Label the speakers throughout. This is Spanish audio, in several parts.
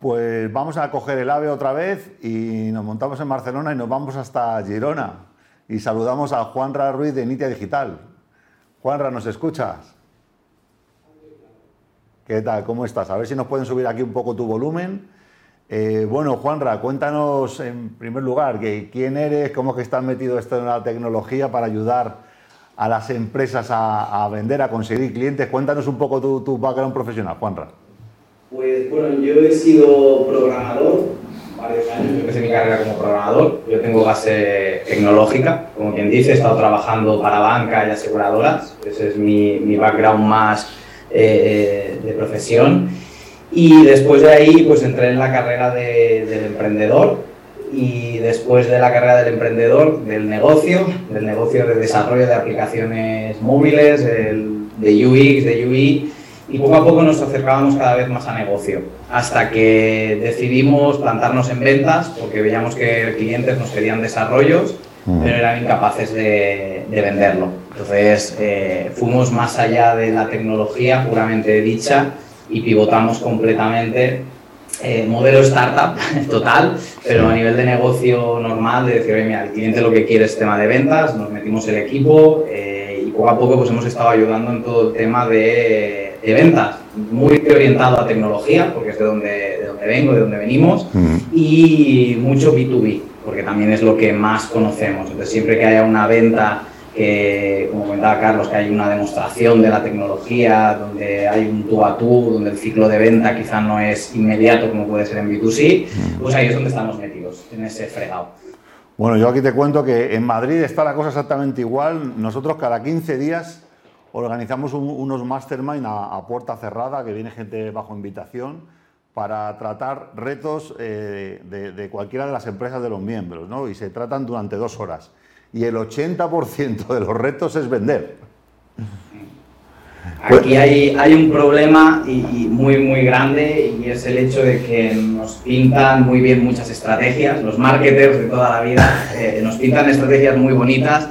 Speaker 1: Pues vamos a coger el AVE otra vez y nos montamos en Barcelona y nos vamos hasta Girona. Y saludamos a Juanra Ruiz de Nitia Digital. Juanra, ¿nos escuchas? ¿Qué tal? ¿Cómo estás? A ver si nos pueden subir aquí un poco tu volumen. Eh, bueno, Juanra, cuéntanos en primer lugar que, quién eres, cómo es que estás metido esto en la tecnología para ayudar a las empresas a, vender, a conseguir clientes. Cuéntanos un poco tu, tu background profesional, Juanra.
Speaker 2: Pues bueno, yo he sido programador varios años, yo empecé mi carrera como programador, yo tengo base tecnológica, como quien dice, he estado trabajando para banca y aseguradoras, ese es mi, mi background más eh, de profesión. Y después de ahí pues entré en la carrera de, del emprendedor. Y después de la carrera del emprendedor, del negocio, del negocio de desarrollo de aplicaciones móviles, de UX, de UI, y poco a poco nos acercábamos cada vez más a negocio, hasta que decidimos plantarnos en ventas porque veíamos que clientes nos pedían desarrollos, mm. pero eran incapaces de, venderlo. Entonces eh, fuimos más allá de la tecnología puramente dicha y pivotamos completamente eh, modelo startup total, pero a nivel de negocio normal, de decir, oye, mira, el cliente lo que quiere es tema de ventas, nos metimos el equipo eh, y poco a poco pues hemos estado ayudando en todo el tema de de ventas muy orientado a tecnología, porque es de donde, de donde vengo, de donde venimos, y mucho B2B, porque también es lo que más conocemos. Entonces, siempre que haya una venta, que, como comentaba Carlos, que hay una demostración de la tecnología, donde hay un tú a tú, donde el ciclo de venta quizá no es inmediato como puede ser en B2C, pues ahí es donde estamos metidos, en ese fregado.
Speaker 1: Bueno, yo aquí te cuento que en Madrid está la cosa exactamente igual. Nosotros cada 15 días organizamos unos mastermind a, puerta cerrada, que viene gente bajo invitación, para tratar retos eh, de, cualquiera de las empresas de los miembros, ¿no? Y se tratan durante dos horas. Y el 80% de los retos es vender.
Speaker 2: Aquí hay, hay un problema y, muy, muy grande y es el hecho de que nos pintan muy bien muchas estrategias, los marketers de toda la vida eh, nos pintan estrategias muy bonitas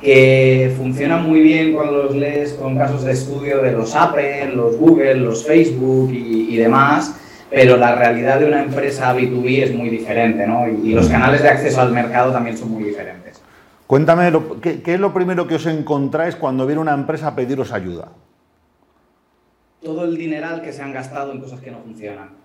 Speaker 2: que funcionan muy bien cuando los lees con casos de estudio de los Apple, los Google, los Facebook y, demás, pero la realidad de una empresa B2B es muy diferente, ¿no? Y, los canales de acceso al mercado también son muy diferentes.
Speaker 1: Cuéntame, ¿qué, es lo primero que os encontráis cuando viene una empresa a pediros ayuda?
Speaker 2: Todo el dineral que se han gastado en cosas que no funcionan.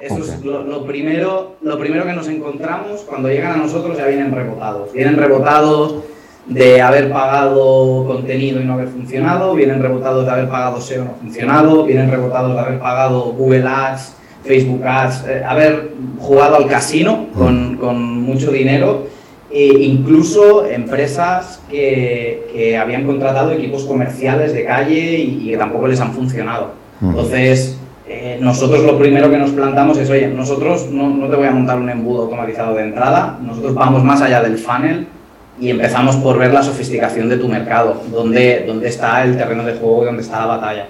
Speaker 2: Eso es lo, lo, primero, lo primero que nos encontramos cuando llegan a nosotros ya vienen rebotados. Vienen rebotados de haber pagado contenido y no haber funcionado, vienen rebotados de haber pagado SEO y no funcionado, vienen rebotados de haber pagado Google Ads, Facebook Ads, eh, haber jugado al casino con, con mucho dinero, e incluso empresas que, que, habían contratado equipos comerciales de calle y, que tampoco les han funcionado. Entonces, eh, nosotros lo primero que nos plantamos es, oye, nosotros no, no te voy a montar un embudo automatizado de entrada, nosotros vamos más allá del funnel, y empezamos por ver la sofisticación de tu mercado, dónde, dónde está el terreno de juego y dónde está la batalla.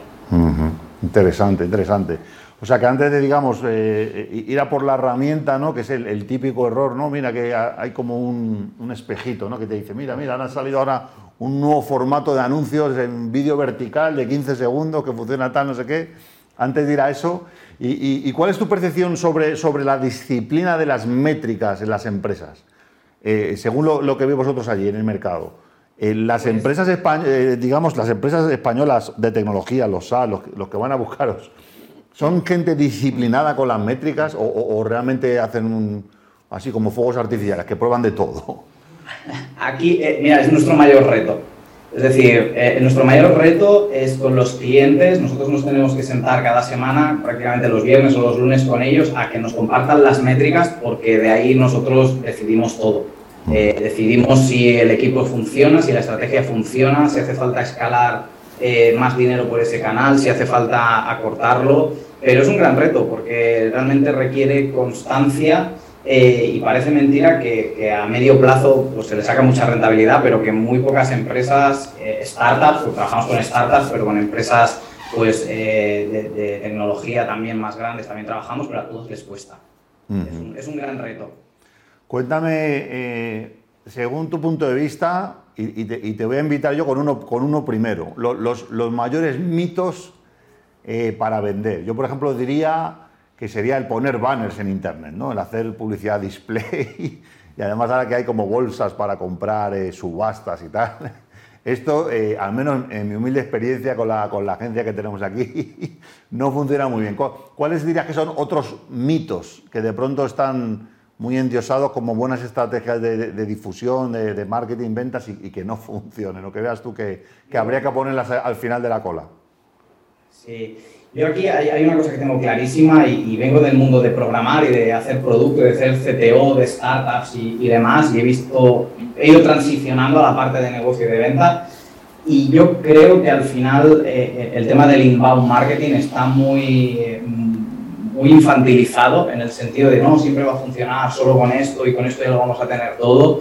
Speaker 1: Interesante, interesante. O sea que antes de, digamos, eh, eh, ir a por la herramienta, ¿no? que es el, típico error, ¿no? mira que hay como un, un, espejito ¿no? que te dice, mira, mira, han salido ahora un nuevo formato de anuncios en vídeo vertical de 15 segundos que funciona tal, no sé qué. Antes de ir a eso, ¿y, y cuál es tu percepción sobre, sobre la disciplina de las métricas en las empresas? Eh, según lo, que veis vosotros allí en el mercado, eh, las pues empresas eh, digamos, las empresas españolas de tecnología, los SaaS, los, que van a buscaros, ¿son gente disciplinada con las métricas o, realmente hacen un, así como fuegos artificiales, que prueban de todo?
Speaker 2: Aquí, mira, es nuestro mayor reto. Es decir, nuestro mayor reto es con los clientes, nosotros nos tenemos que sentar cada semana, prácticamente los viernes o los lunes con ellos, a que nos compartan las métricas, porque de ahí nosotros decidimos todo. Eh, decidimos si el equipo funciona, si la estrategia funciona, si hace falta escalar eh, más dinero por ese canal, si hace falta acortarlo, pero es un gran reto porque realmente requiere constancia eh, y parece mentira que, a medio plazo pues, se le saca mucha rentabilidad, pero que muy pocas empresas, startups, pues, trabajamos con startups, pero con empresas pues, de, tecnología también más grandes, también trabajamos, pero a todos les cuesta. es un gran reto.
Speaker 1: Cuéntame, eh, según tu punto de vista, y, te, voy a invitar yo con uno, primero, los, mayores mitos eh, para vender. Yo, por ejemplo, diría que sería el poner banners en Internet, ¿no? el hacer publicidad display y además ahora que hay como bolsas para comprar eh, subastas y tal. Esto, al menos en mi humilde experiencia con la, con la agencia que tenemos aquí, no funciona muy bien. ¿Cuáles dirías que son otros mitos que de pronto están muy endiosados como buenas estrategias de, difusión, de, marketing, ventas y, que no funcionen? O que veas tú que, que habría que ponerlas al final de la cola.
Speaker 2: Sí. Yo aquí hay, una cosa que tengo clarísima y, vengo del mundo de programar y de hacer producto, de hacer CTO, de startups y, demás, y he visto, he ido transicionando a la parte de negocio y de venta. Y yo creo que al final eh, el tema del inbound marketing está muy, muy infantilizado en el sentido de no, siempre va a funcionar solo con esto y con esto ya lo vamos a tener todo.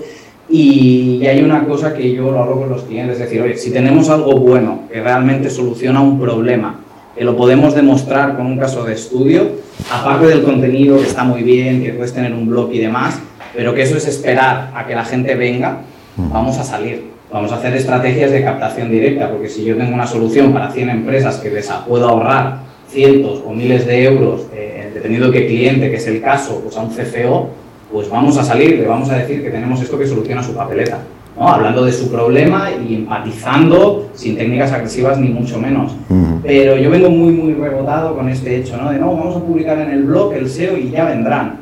Speaker 2: Y, y, hay una cosa que yo lo hablo con los clientes, es decir, oye, si tenemos algo bueno que realmente soluciona un problema que lo podemos demostrar con un caso de estudio, aparte del contenido que está muy bien, que puedes tener un blog y demás, pero que eso es esperar a que la gente venga, vamos a salir. Vamos a hacer estrategias de captación directa, porque si yo tengo una solución para 100 empresas que les puedo ahorrar cientos o miles de euros, eh, dependiendo de qué cliente, que es el caso, pues a un CFO, pues vamos a salir, le vamos a decir que tenemos esto que soluciona su papeleta hablando de su problema y empatizando sin técnicas agresivas ni mucho menos. Pero yo vengo muy, muy rebotado con este hecho, ¿no? de no, vamos a publicar en el blog el SEO y ya vendrán.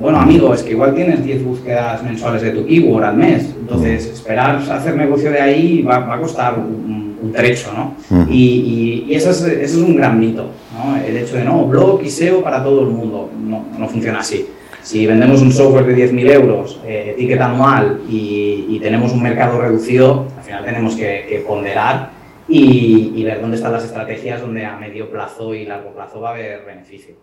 Speaker 2: Bueno, amigo, es que igual tienes 10 búsquedas mensuales de tu keyword al mes, entonces esperar hacer negocio de ahí va, a costar un, trecho, ¿no? Y, y, eso, es, eso, es, un gran mito, ¿no? El hecho de, no, blog y SEO para todo el mundo, no, no funciona así. Si vendemos un software de 10.000 euros, eh, ticket anual y, tenemos un mercado reducido, al final tenemos que, ponderar y, ver dónde están las estrategias donde a medio plazo y largo plazo va a haber beneficio.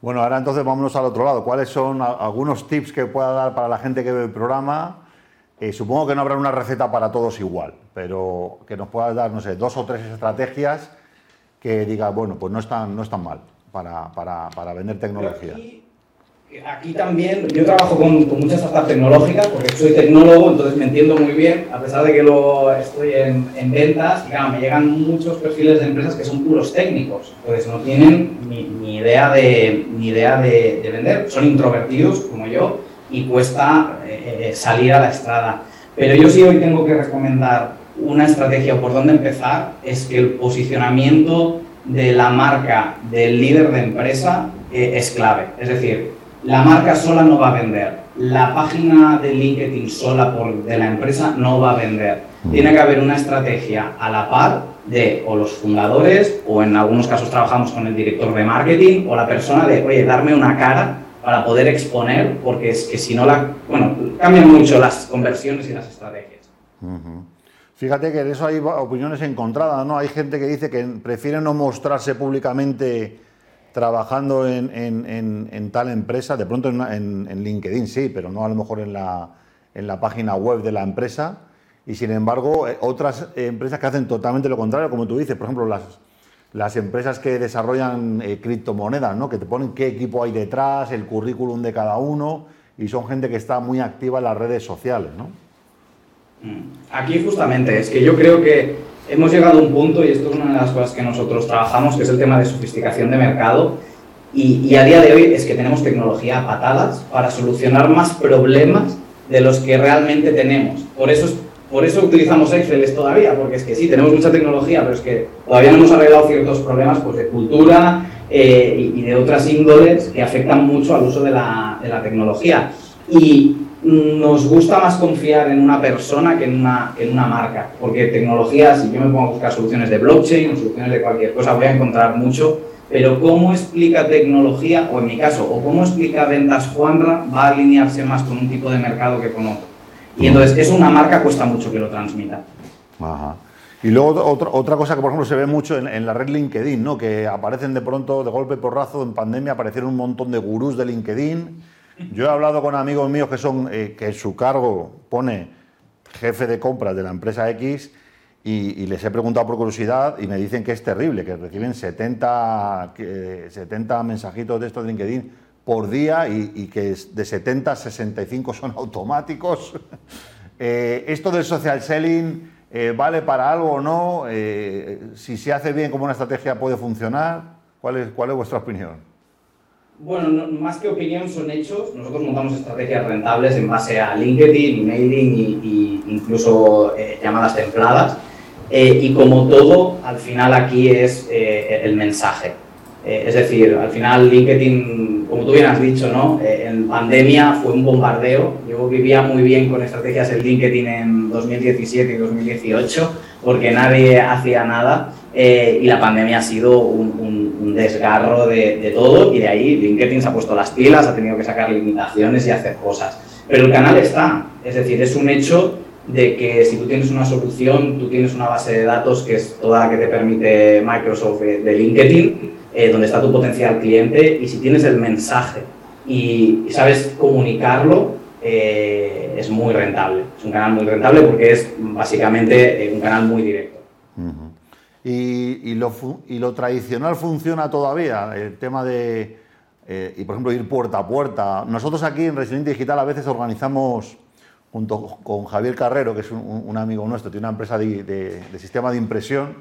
Speaker 1: Bueno, ahora entonces vámonos al otro lado. ¿Cuáles son algunos tips que pueda dar para la gente que ve el programa? Eh, supongo que no habrá una receta para todos igual, pero que nos puedas dar, no sé, dos o tres estrategias que diga, bueno, pues no están, no están mal para, para, para vender tecnología.
Speaker 2: Aquí también, yo trabajo con, con muchas startups tecnológicas porque soy tecnólogo, entonces me entiendo muy bien, a pesar de que lo estoy en, en ventas, y claro, me llegan muchos perfiles de empresas que son puros técnicos, entonces no tienen ni, ni idea, de, ni idea de, de, vender, son introvertidos como yo y cuesta eh, eh, salir a la estrada. Pero yo sí hoy tengo que recomendar una estrategia o por dónde empezar, es que el posicionamiento de la marca del líder de empresa eh, es clave. Es decir, la marca sola no va a vender. La página de LinkedIn sola por, de la empresa no va a vender. Mm. Tiene que haber una estrategia a la par de o los fundadores o en algunos casos trabajamos con el director de marketing o la persona de, oye, darme una cara para poder exponer porque es que si no la, bueno, cambian mucho las conversiones y las estrategias.
Speaker 1: Fíjate que de eso hay opiniones encontradas, ¿no? Hay gente que dice que prefiere no mostrarse públicamente trabajando en, tal empresa, de pronto en, LinkedIn sí, pero no a lo mejor en la, página web de la empresa. Y sin embargo, eh, otras empresas que hacen totalmente lo contrario, como tú dices, por ejemplo, las, las empresas que desarrollan eh, criptomonedas, ¿no? que te ponen qué equipo hay detrás, el currículum de cada uno, y son gente que está muy activa en las redes sociales. ¿no?
Speaker 2: Mm. Aquí justamente, es que yo creo que hemos llegado a un punto, y esto es una de las cosas que nosotros trabajamos, que es el tema de sofisticación de mercado, y, a día de hoy es que tenemos tecnología a patadas para solucionar más problemas de los que realmente tenemos. Por eso, por eso utilizamos Excel todavía, porque es que sí, tenemos mucha tecnología, pero es que todavía no hemos arreglado ciertos problemas pues, de cultura eh, y, de otras índoles que afectan mucho al uso de la, de la tecnología. Y, nos gusta más confiar en una persona que en una, en una marca, porque tecnología, si yo me pongo a buscar soluciones de blockchain o soluciones de cualquier cosa, voy a encontrar mucho, pero cómo explica tecnología, o en mi caso, o cómo explica ventas Juanra, va a alinearse más con un tipo de mercado que con otro. Y entonces, es una marca cuesta mucho que lo transmita.
Speaker 1: Y luego otra, otra cosa que, por ejemplo, se ve mucho en, la red LinkedIn, ¿no? que aparecen de pronto, de golpe porrazo, en pandemia aparecieron un montón de gurús de LinkedIn yo he hablado con amigos míos que son eh, que su cargo pone jefe de compras de la empresa X y, les he preguntado por curiosidad y me dicen que es terrible, que reciben 70, 70 mensajitos de estos de LinkedIn por día y, que de 70 a 65 son automáticos. Eh, ¿Esto del social selling eh, vale para algo o no? si se hace bien como una estrategia puede funcionar. ¿Cuál es, cuál es vuestra opinión?
Speaker 2: Bueno, más que opinión son hechos. Nosotros montamos estrategias rentables en base a LinkedIn, emailing y, incluso eh, llamadas templadas. Eh, y como todo, al final aquí es eh, el mensaje. es decir, al final LinkedIn, como tú bien has dicho, ¿no? en pandemia fue un bombardeo. Yo vivía muy bien con estrategias en LinkedIn en 2017 y 2018 porque nadie hacía nada y la pandemia ha sido un un desgarro de, todo y de ahí LinkedIn se ha puesto las pilas, ha tenido que sacar limitaciones y hacer cosas. Pero el canal está, es decir, es un hecho de que si tú tienes una solución, tú tienes una base de datos que es toda la que te permite Microsoft de, LinkedIn, eh, donde está tu potencial cliente y si tienes el mensaje y, sabes comunicarlo, eh, es muy rentable. Es un canal muy rentable porque es básicamente eh, un canal muy directo
Speaker 1: y, lo, y, lo, tradicional funciona todavía, el tema de, y por ejemplo, ir puerta a puerta. Nosotros aquí en Resident Digital a veces organizamos, junto con Javier Carrero, que es un, amigo nuestro, tiene una empresa de, sistema de impresión,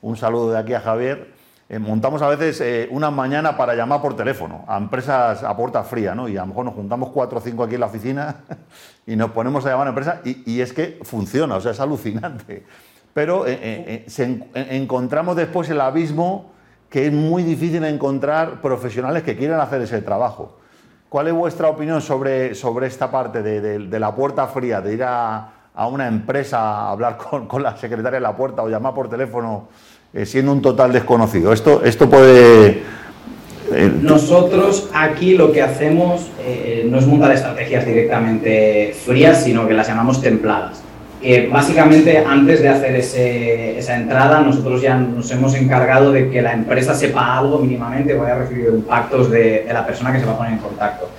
Speaker 1: un saludo de aquí a Javier, eh, montamos a veces eh, una mañana para llamar por teléfono a empresas a puerta fría, ¿no? Y a lo mejor nos juntamos cuatro o cinco aquí en la oficina y nos ponemos a llamar a empresas y, y es que funciona, o sea, es alucinante pero eh, encontramos después el abismo que es muy difícil encontrar profesionales que quieran hacer ese trabajo. ¿Cuál es vuestra opinión sobre, sobre esta parte de, la puerta fría, de ir a, una empresa a hablar con, la secretaria de la puerta o llamar por teléfono siendo un total desconocido? Esto, esto puede...
Speaker 2: Nosotros aquí lo que hacemos no es montar estrategias directamente frías, sino que las llamamos templadas que básicamente antes de hacer esa entrada nosotros ya nos hemos encargado de que la empresa sepa algo mínimamente o haya recibido impactos de, de la persona que se va a poner en contacto.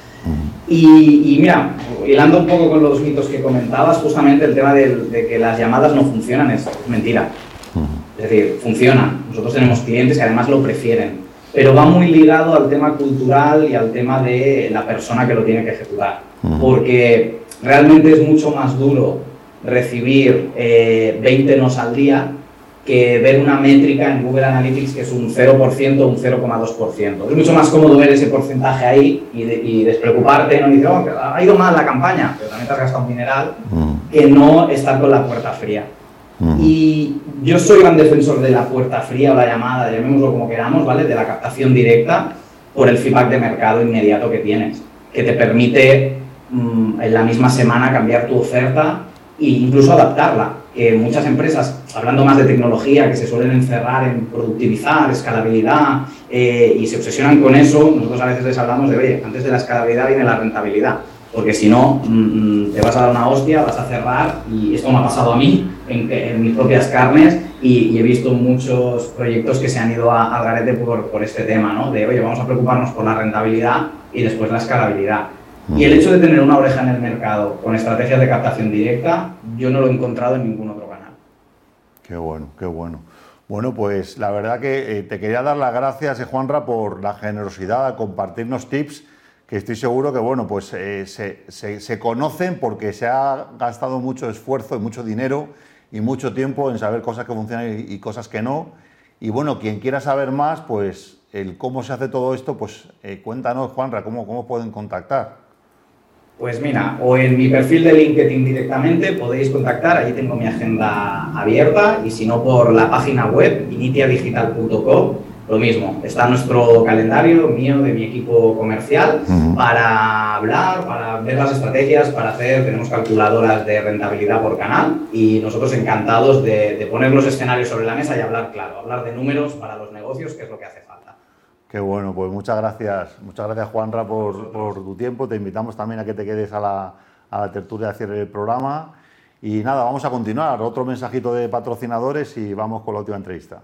Speaker 2: Y, mira, hilando un poco con los mitos que comentabas, justamente el tema de, que las llamadas no funcionan es mentira. Es decir, funcionan. Nosotros tenemos clientes que además lo prefieren, pero va muy ligado al tema cultural y al tema de la persona que lo tiene que ejecutar. Porque realmente es mucho más duro recibir 20 eh, nos al día que ver una métrica en Google Analytics que es un 0% o un 0,2%. Es mucho más cómodo ver ese porcentaje ahí y, despreocuparte, no dices, oh, ha ido mal la campaña, pero también te has gastado un mineral, que no estar con la puerta fría. Y yo soy gran defensor de la puerta fría o la llamada, llamémoslo como queramos, ¿vale? De la captación directa por el feedback de mercado inmediato que tienes, que te permite mm, en la misma semana cambiar tu oferta e incluso adaptarla. Que muchas empresas, hablando más de tecnología, que se suelen encerrar en productivizar, escalabilidad eh, y se obsesionan con eso, nosotros a veces les hablamos de, oye, antes de la escalabilidad viene la rentabilidad. Porque si no, mm, mm, te vas a dar una hostia, vas a cerrar, y esto me ha pasado a mí en, mis propias carnes, y, he visto muchos proyectos que se han ido al garete por, por este tema, ¿no? De, oye, vamos a preocuparnos por la rentabilidad y después la escalabilidad. Y el hecho de tener una oreja en el mercado con estrategias de captación directa, yo no lo he encontrado en ningún otro canal.
Speaker 1: Qué bueno, qué bueno. Bueno, pues la verdad que eh, te quería dar las gracias, Juanra, por la generosidad de compartirnos tips estoy seguro que bueno, pues, eh, se, conocen porque se ha gastado mucho esfuerzo y mucho dinero y mucho tiempo en saber cosas que funcionan y, cosas que no. Y bueno, quien quiera saber más, pues el cómo se hace todo esto, pues cuéntanos, Juanra, cómo, pueden contactar.
Speaker 2: Pues mira, o en mi perfil de LinkedIn directamente podéis contactar, ahí tengo mi agenda abierta y si no por la página web initiadigital.com, lo mismo, está nuestro calendario mío de mi equipo comercial para hablar, para ver las estrategias, para hacer, tenemos calculadoras de rentabilidad por canal y nosotros encantados de, de poner los escenarios sobre la mesa y hablar claro, hablar de números para los negocios, que es lo que hace falta.
Speaker 1: Qué bueno, pues muchas gracias. Muchas gracias, Juanra, por, por tu tiempo. Te invitamos también a que te quedes a la, a la tertulia de cierre del programa. Y nada, vamos a continuar. Otro mensajito de patrocinadores y vamos con la última entrevista.